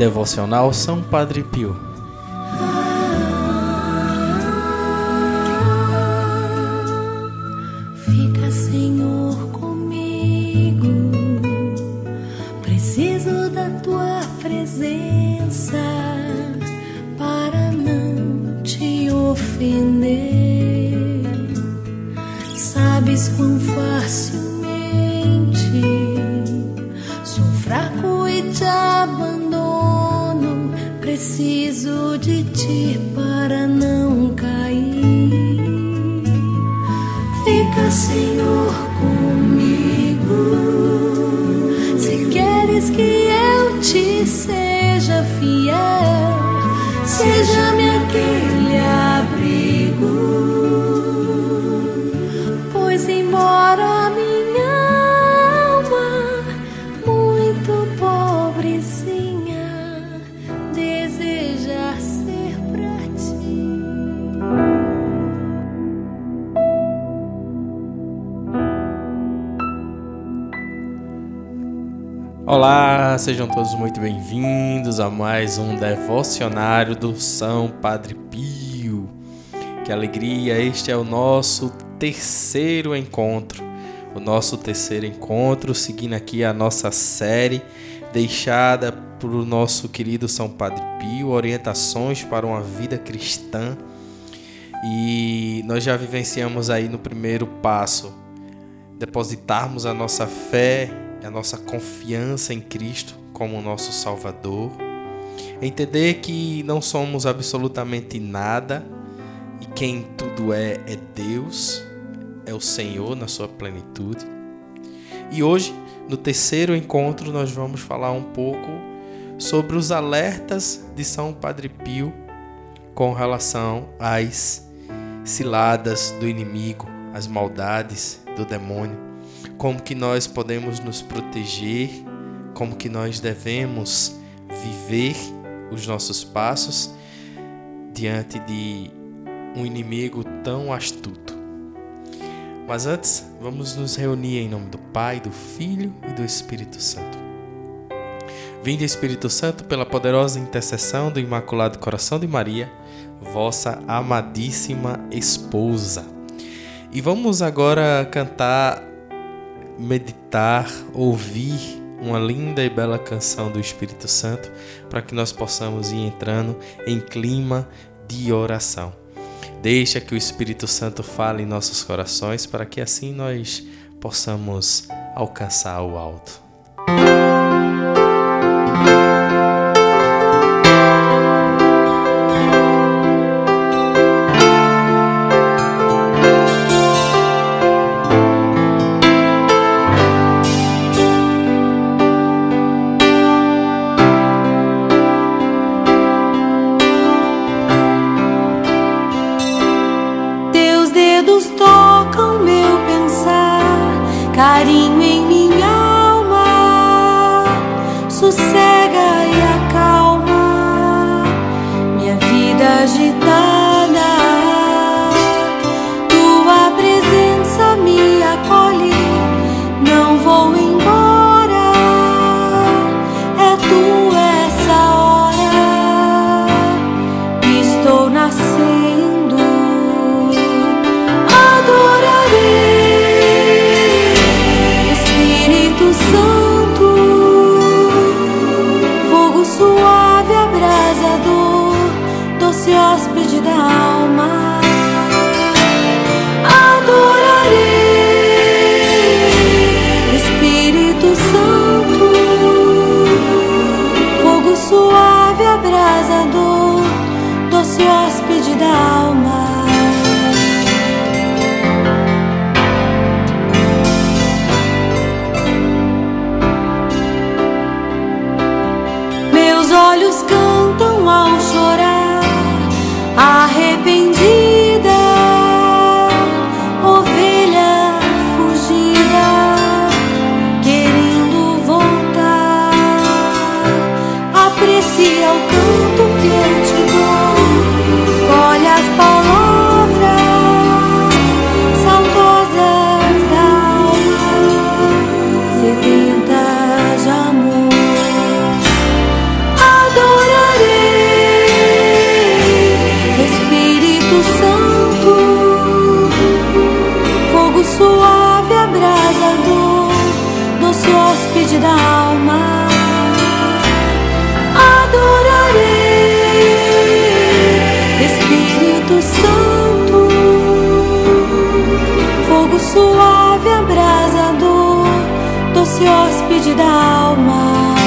Devocional São Padre Pio. Ti para não cair. Fica, Senhor, comigo. Se queres que eu te seja fiel, seja-me aquele Olá, sejam todos muito bem-vindos a mais um devocionário do São Padre Pio. Que alegria, este é o nosso terceiro encontro. O nosso terceiro encontro, seguindo aqui a nossa série deixada por o nosso querido São Padre Pio, orientações para uma vida cristã. E nós já vivenciamos aí no primeiro passo depositarmos a nossa fé a nossa confiança em Cristo como nosso Salvador. Entender que não somos absolutamente nada e quem tudo é é Deus, é o Senhor na sua plenitude. E hoje, no terceiro encontro, nós vamos falar um pouco sobre os alertas de São Padre Pio com relação às ciladas do inimigo, às maldades do demônio, como que nós podemos nos proteger, como que nós devemos viver os nossos passos diante de um inimigo tão astuto. Mas antes, vamos nos reunir em nome do Pai, do Filho e do Espírito Santo. Vinde Espírito Santo pela poderosa intercessão do Imaculado Coração de Maria, vossa amadíssima esposa. E vamos agora cantar, meditar, ouvir uma linda e bela canção do Espírito Santo para que nós possamos ir entrando em clima de oração. Deixa que o Espírito Santo fale em nossos corações para que assim nós possamos alcançar o alto. da alma. Adorarei, Espírito Santo, fogo suave, abrasador, doce hóspede da alma.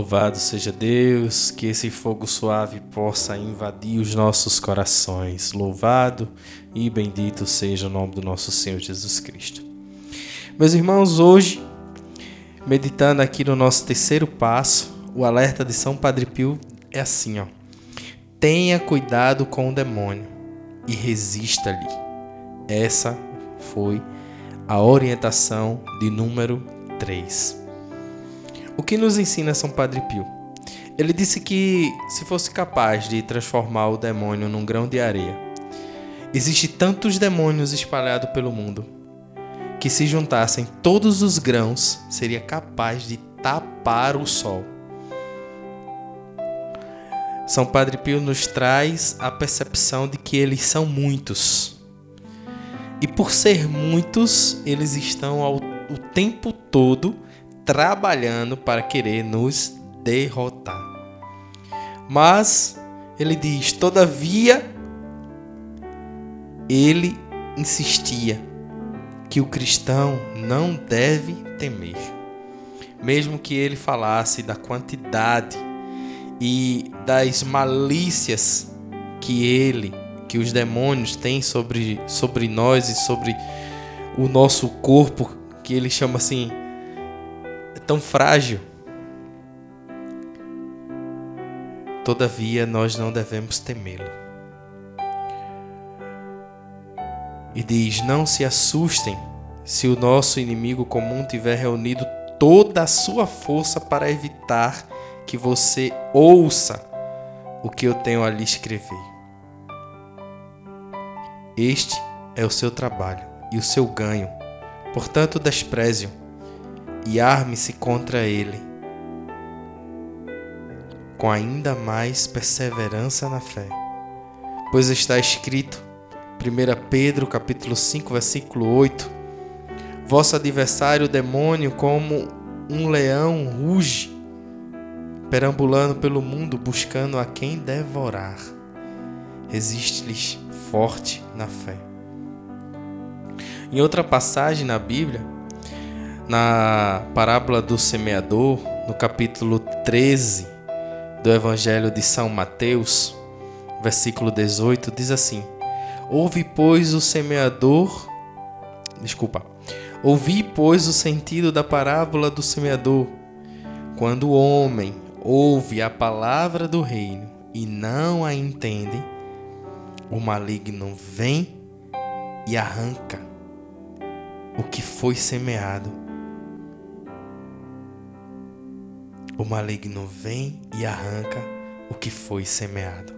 Louvado seja Deus, que esse fogo suave possa invadir os nossos corações. Louvado e bendito seja o nome do nosso Senhor Jesus Cristo. Meus irmãos, hoje, meditando aqui no nosso terceiro passo, o alerta de São Padre Pio é assim, ó. Tenha cuidado com o demônio e resista-lhe. Essa foi a orientação de número 3. O que nos ensina São Padre Pio? Ele disse que se fosse capaz de transformar o demônio num grão de areia, existe tantos demônios espalhados pelo mundo que se juntassem todos os grãos seria capaz de tapar o sol. São Padre Pio nos traz a percepção de que eles são muitos. E por ser muitos, eles estão ao, o tempo todo trabalhando para querer nos derrotar. Mas ele diz: todavia, ele insistia que o cristão não deve temer. Mesmo que ele falasse da quantidade e das malícias que ele, que os demônios têm sobre, sobre nós e sobre o nosso corpo, que ele chama assim tão frágil. Todavia, nós não devemos temê-lo. E diz: Não se assustem se o nosso inimigo comum tiver reunido toda a sua força para evitar que você ouça o que eu tenho a lhe escrever. Este é o seu trabalho e o seu ganho. Portanto, despreze-o e arme-se contra ele, com ainda mais perseverança na fé. Pois está escrito, 1 Pedro capítulo 5, versículo 8, Vosso adversário o demônio como um leão ruge, perambulando pelo mundo buscando a quem devorar. Resiste-lhes forte na fé. Em outra passagem na Bíblia, na parábola do semeador, no capítulo 13 do Evangelho de São Mateus, versículo 18, diz assim: Ouve, pois, o semeador. Desculpa. Ouvi, pois, o sentido da parábola do semeador. Quando o homem ouve a palavra do reino e não a entende, o maligno vem e arranca o que foi semeado o maligno vem e arranca o que foi semeado.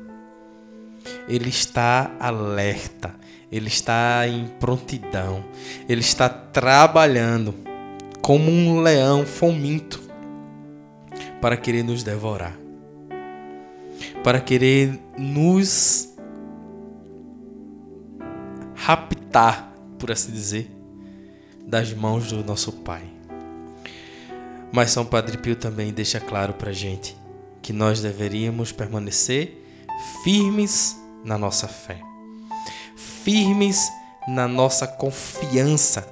Ele está alerta, ele está em prontidão, ele está trabalhando como um leão faminto para querer nos devorar, para querer nos raptar, por assim dizer, das mãos do nosso Pai. Mas São Padre Pio também deixa claro para gente que nós deveríamos permanecer firmes na nossa fé, firmes na nossa confiança.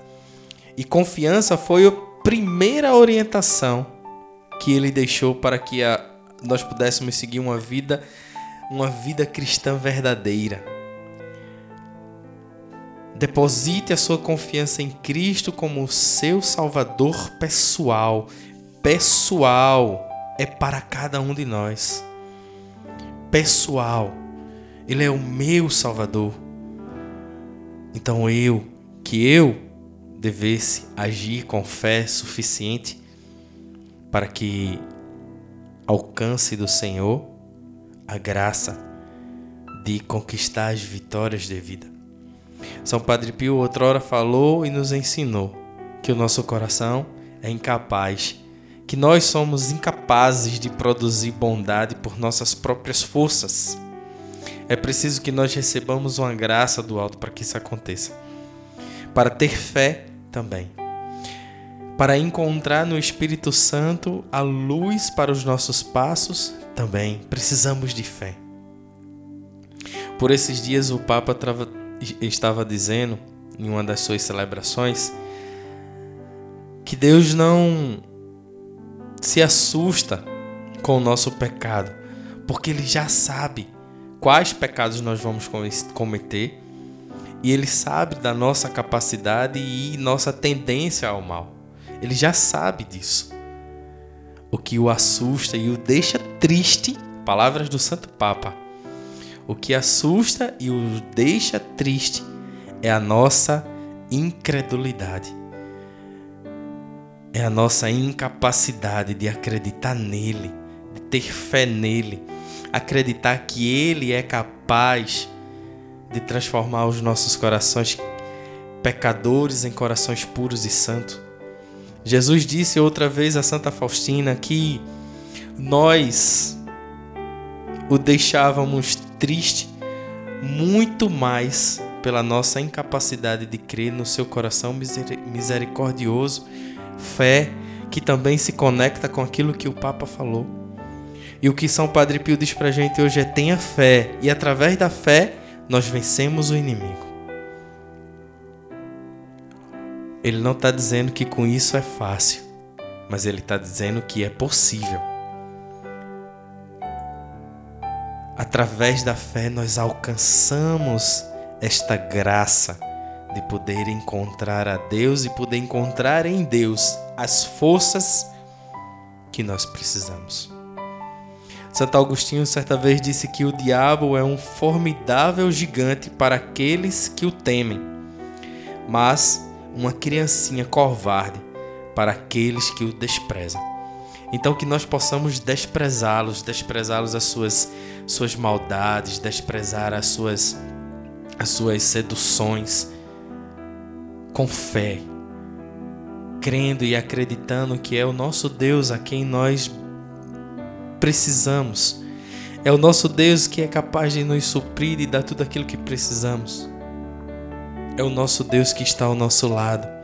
E confiança foi a primeira orientação que ele deixou para que a, nós pudéssemos seguir uma vida, uma vida cristã verdadeira. Deposite a sua confiança em Cristo como seu Salvador pessoal pessoal é para cada um de nós. Pessoal. Ele é o meu Salvador. Então eu, que eu devesse agir com fé suficiente para que alcance do Senhor a graça de conquistar as vitórias de vida. São Padre Pio outrora falou e nos ensinou que o nosso coração é incapaz, que nós somos incapazes de produzir bondade por nossas próprias forças. É preciso que nós recebamos uma graça do alto para que isso aconteça. Para ter fé também. Para encontrar no Espírito Santo a luz para os nossos passos também precisamos de fé. Por esses dias o Papa estava dizendo em uma das suas celebrações que Deus não se assusta com o nosso pecado, porque Ele já sabe quais pecados nós vamos cometer e Ele sabe da nossa capacidade e nossa tendência ao mal. Ele já sabe disso. O que o assusta e o deixa triste, palavras do Santo Papa. O que assusta e o deixa triste é a nossa incredulidade é a nossa incapacidade de acreditar nele, de ter fé nele, acreditar que ele é capaz de transformar os nossos corações pecadores em corações puros e santos. Jesus disse outra vez a Santa Faustina que nós o deixávamos triste muito mais pela nossa incapacidade de crer no seu coração misericordioso fé que também se conecta com aquilo que o Papa falou. E o que São Padre Pio diz pra gente hoje é: tenha fé, e através da fé nós vencemos o inimigo. Ele não está dizendo que com isso é fácil, mas ele está dizendo que é possível. Através da fé nós alcançamos esta graça de poder encontrar a Deus e poder encontrar em Deus as forças que nós precisamos. Santo Agostinho certa vez disse que o diabo é um formidável gigante para aqueles que o temem, mas uma criancinha covarde para aqueles que o desprezam. Então que nós possamos desprezá-los, desprezá-los as suas suas maldades, desprezar as suas as suas seduções, com fé, crendo e acreditando que é o nosso Deus a quem nós precisamos. É o nosso Deus que é capaz de nos suprir e dar tudo aquilo que precisamos. É o nosso Deus que está ao nosso lado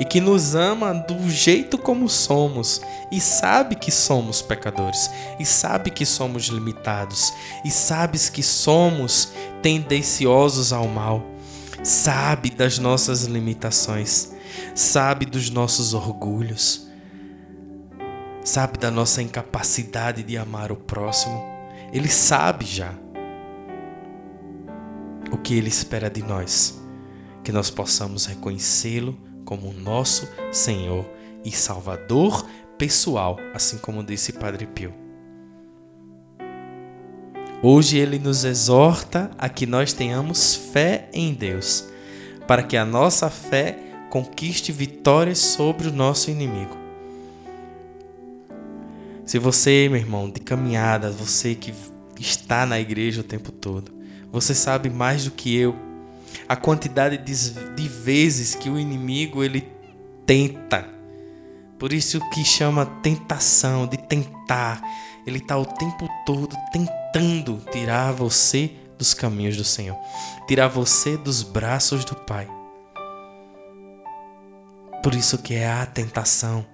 e que nos ama do jeito como somos e sabe que somos pecadores e sabe que somos limitados e sabes que somos tendenciosos ao mal sabe das nossas limitações, sabe dos nossos orgulhos, sabe da nossa incapacidade de amar o próximo. Ele sabe já o que ele espera de nós, que nós possamos reconhecê-lo como nosso Senhor e Salvador pessoal, assim como disse Padre Pio. Hoje ele nos exorta a que nós tenhamos fé em Deus, para que a nossa fé conquiste vitórias sobre o nosso inimigo. Se você, meu irmão, de caminhada, você que está na igreja o tempo todo, você sabe mais do que eu a quantidade de, de vezes que o inimigo ele tenta. Por isso que chama tentação, de tentar. Ele está o tempo todo tentando tirar você dos caminhos do Senhor, tirar você dos braços do Pai. Por isso que é a tentação.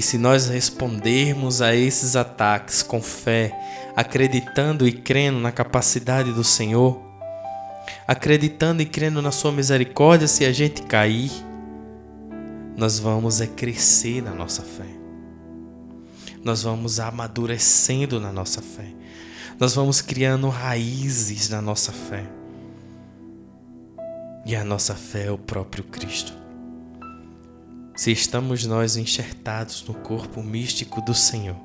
E se nós respondermos a esses ataques com fé, acreditando e crendo na capacidade do Senhor, acreditando e crendo na sua misericórdia, se a gente cair, nós vamos é crescer na nossa fé nós vamos amadurecendo na nossa fé. Nós vamos criando raízes na nossa fé. E a nossa fé é o próprio Cristo. Se estamos nós enxertados no corpo místico do Senhor,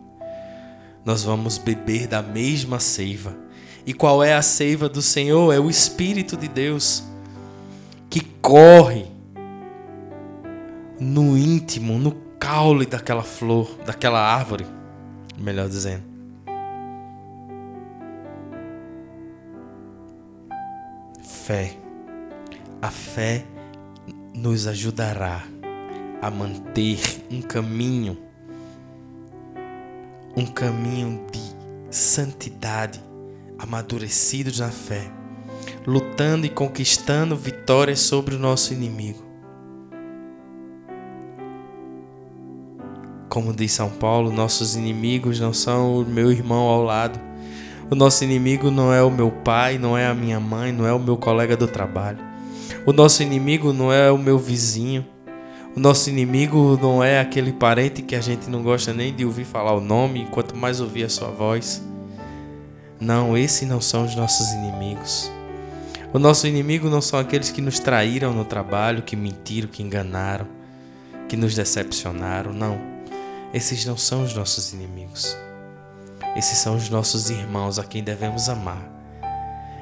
nós vamos beber da mesma seiva. E qual é a seiva do Senhor? É o Espírito de Deus que corre no íntimo, no caule daquela flor, daquela árvore, melhor dizendo. fé. A fé nos ajudará a manter um caminho, um caminho de santidade, amadurecidos na fé, lutando e conquistando vitórias sobre o nosso inimigo. Como diz São Paulo, nossos inimigos não são o meu irmão ao lado. O nosso inimigo não é o meu pai, não é a minha mãe, não é o meu colega do trabalho. O nosso inimigo não é o meu vizinho. O nosso inimigo não é aquele parente que a gente não gosta nem de ouvir falar o nome, quanto mais ouvir a sua voz. Não, esses não são os nossos inimigos. O nosso inimigo não são aqueles que nos traíram no trabalho, que mentiram, que enganaram, que nos decepcionaram. Não. Esses não são os nossos inimigos. Esses são os nossos irmãos a quem devemos amar.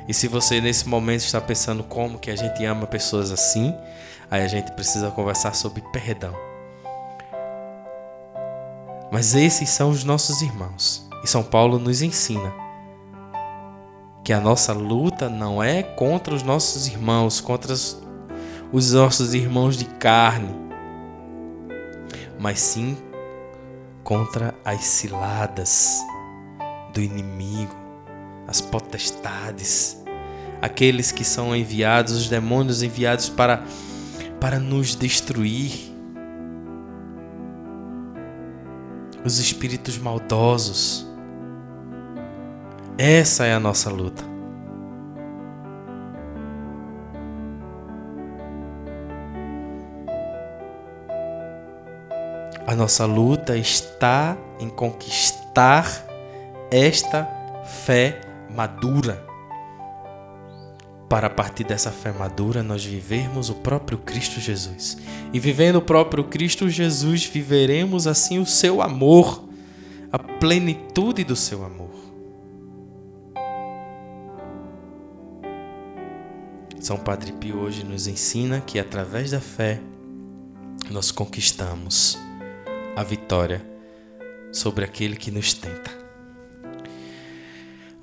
E se você nesse momento está pensando como que a gente ama pessoas assim, aí a gente precisa conversar sobre perdão. Mas esses são os nossos irmãos. E São Paulo nos ensina que a nossa luta não é contra os nossos irmãos, contra os nossos irmãos de carne, mas sim contra as ciladas do inimigo, as potestades, aqueles que são enviados, os demônios enviados para para nos destruir. Os espíritos maldosos. Essa é a nossa luta. A nossa luta está em conquistar esta fé madura. Para a partir dessa fé madura nós vivermos o próprio Cristo Jesus. E vivendo o próprio Cristo Jesus, viveremos assim o seu amor, a plenitude do seu amor. São Padre Pio hoje nos ensina que através da fé nós conquistamos a vitória sobre aquele que nos tenta.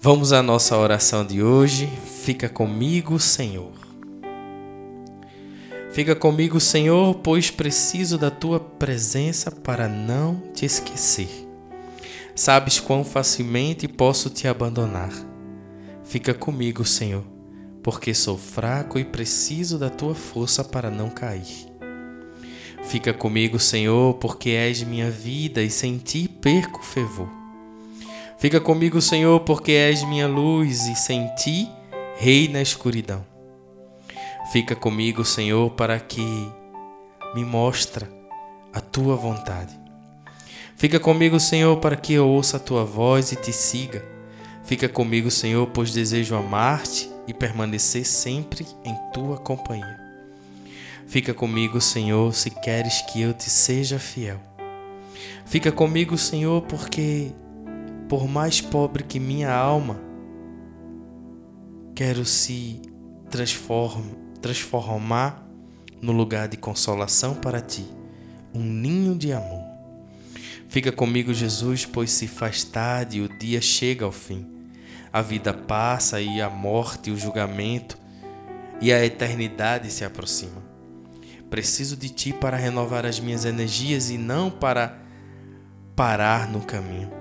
Vamos à nossa oração de hoje. Fica comigo, Senhor. Fica comigo, Senhor, pois preciso da tua presença para não te esquecer. Sabes quão facilmente posso te abandonar. Fica comigo, Senhor, porque sou fraco e preciso da tua força para não cair. Fica comigo, Senhor, porque és minha vida e sem ti perco fervor. Fica comigo, Senhor, porque és minha luz e sem ti rei na escuridão. Fica comigo, Senhor, para que me mostra a tua vontade. Fica comigo, Senhor, para que eu ouça a tua voz e te siga. Fica comigo, Senhor, pois desejo amar-te e permanecer sempre em tua companhia. Fica comigo, Senhor, se queres que eu te seja fiel. Fica comigo, Senhor, porque, por mais pobre que minha alma, quero se transformar no lugar de consolação para ti, um ninho de amor. Fica comigo, Jesus, pois se faz tarde e o dia chega ao fim. A vida passa e a morte, o julgamento e a eternidade se aproximam. Preciso de ti para renovar as minhas energias e não para parar no caminho.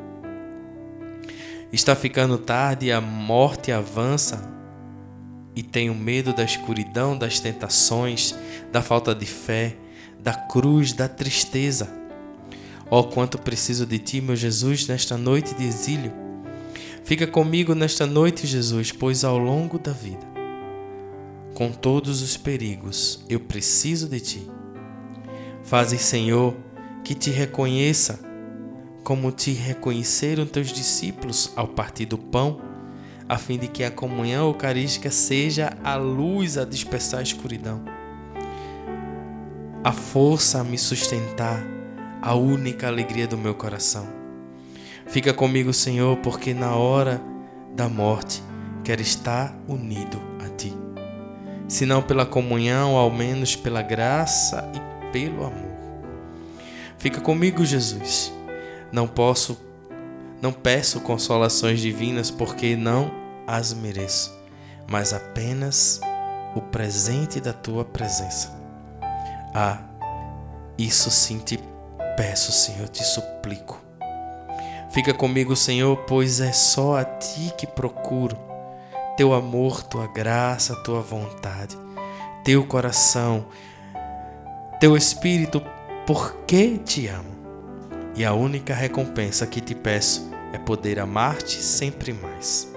Está ficando tarde e a morte avança e tenho medo da escuridão, das tentações, da falta de fé, da cruz, da tristeza. Oh, quanto preciso de ti, meu Jesus, nesta noite de exílio. Fica comigo nesta noite, Jesus, pois ao longo da vida com todos os perigos, eu preciso de ti. Faze, Senhor, que te reconheça como te reconheceram teus discípulos ao partir do pão, a fim de que a comunhão eucarística seja a luz a dispersar a escuridão. A força a me sustentar, a única alegria do meu coração. Fica comigo, Senhor, porque na hora da morte quero estar unido se não pela comunhão, ao menos pela graça e pelo amor. Fica comigo, Jesus. Não posso, não peço consolações divinas porque não as mereço, mas apenas o presente da tua presença. Ah, isso sim te peço, Senhor, te suplico. Fica comigo, Senhor, pois é só a ti que procuro. Teu amor, tua graça, tua vontade, teu coração, teu espírito, porque te amo. E a única recompensa que te peço é poder amar-te sempre mais.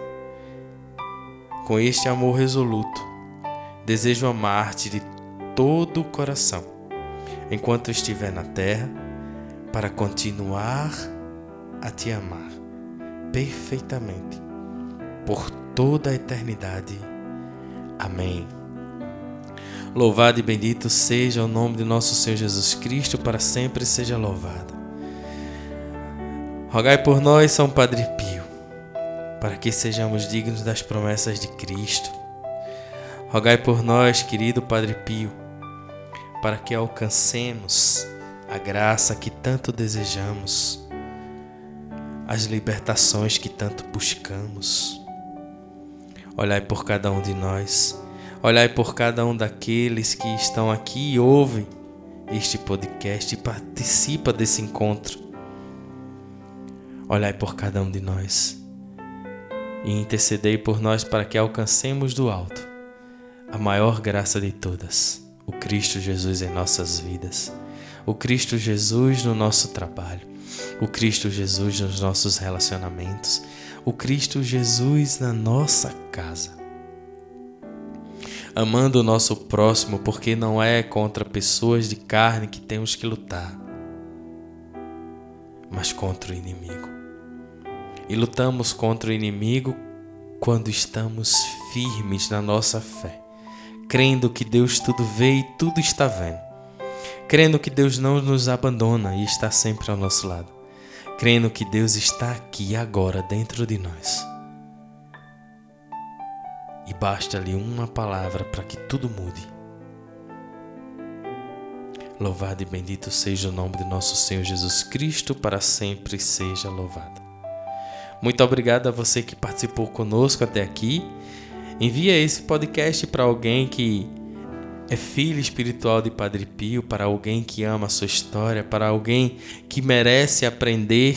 Com este amor resoluto, desejo amar-te de todo o coração, enquanto estiver na terra, para continuar a te amar perfeitamente por toda a eternidade. Amém. Louvado e bendito seja o nome de nosso Senhor Jesus Cristo, para sempre seja louvado. Rogai por nós, São Padre Pio, para que sejamos dignos das promessas de Cristo. Rogai por nós, querido Padre Pio, para que alcancemos a graça que tanto desejamos, as libertações que tanto buscamos. Olhai por cada um de nós, olhai por cada um daqueles que estão aqui e ouvem este podcast e participa desse encontro. Olhai por cada um de nós e intercedei por nós para que alcancemos do alto a maior graça de todas, o Cristo Jesus em nossas vidas, o Cristo Jesus no nosso trabalho, o Cristo Jesus nos nossos relacionamentos, o Cristo Jesus na nossa casa. Amando o nosso próximo, porque não é contra pessoas de carne que temos que lutar, mas contra o inimigo. E lutamos contra o inimigo quando estamos firmes na nossa fé, crendo que Deus tudo vê e tudo está vendo, crendo que Deus não nos abandona e está sempre ao nosso lado, crendo que Deus está aqui agora dentro de nós. E basta-lhe uma palavra para que tudo mude. Louvado e bendito seja o nome de nosso Senhor Jesus Cristo, para sempre seja louvado. Muito obrigado a você que participou conosco até aqui. Envia esse podcast para alguém que é filho espiritual de Padre Pio, para alguém que ama a sua história, para alguém que merece aprender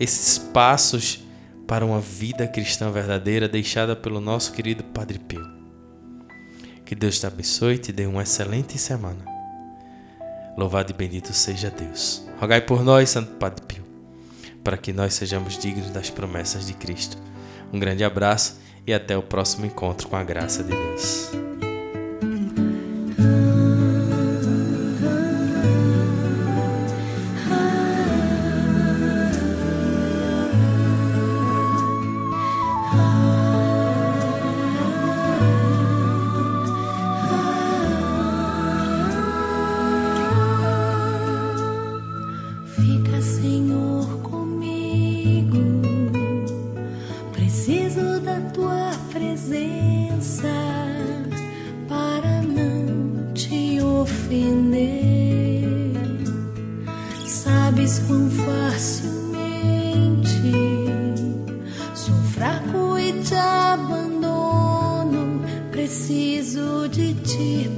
esses passos para uma vida cristã verdadeira deixada pelo nosso querido Padre Pio. Que Deus te abençoe e te dê uma excelente semana. Louvado e bendito seja Deus. Rogai por nós, Santo Padre Pio, para que nós sejamos dignos das promessas de Cristo. Um grande abraço e até o próximo encontro com a graça de Deus. Ofender. Sabes quão facilmente sou fraco e te abandono. Preciso de ti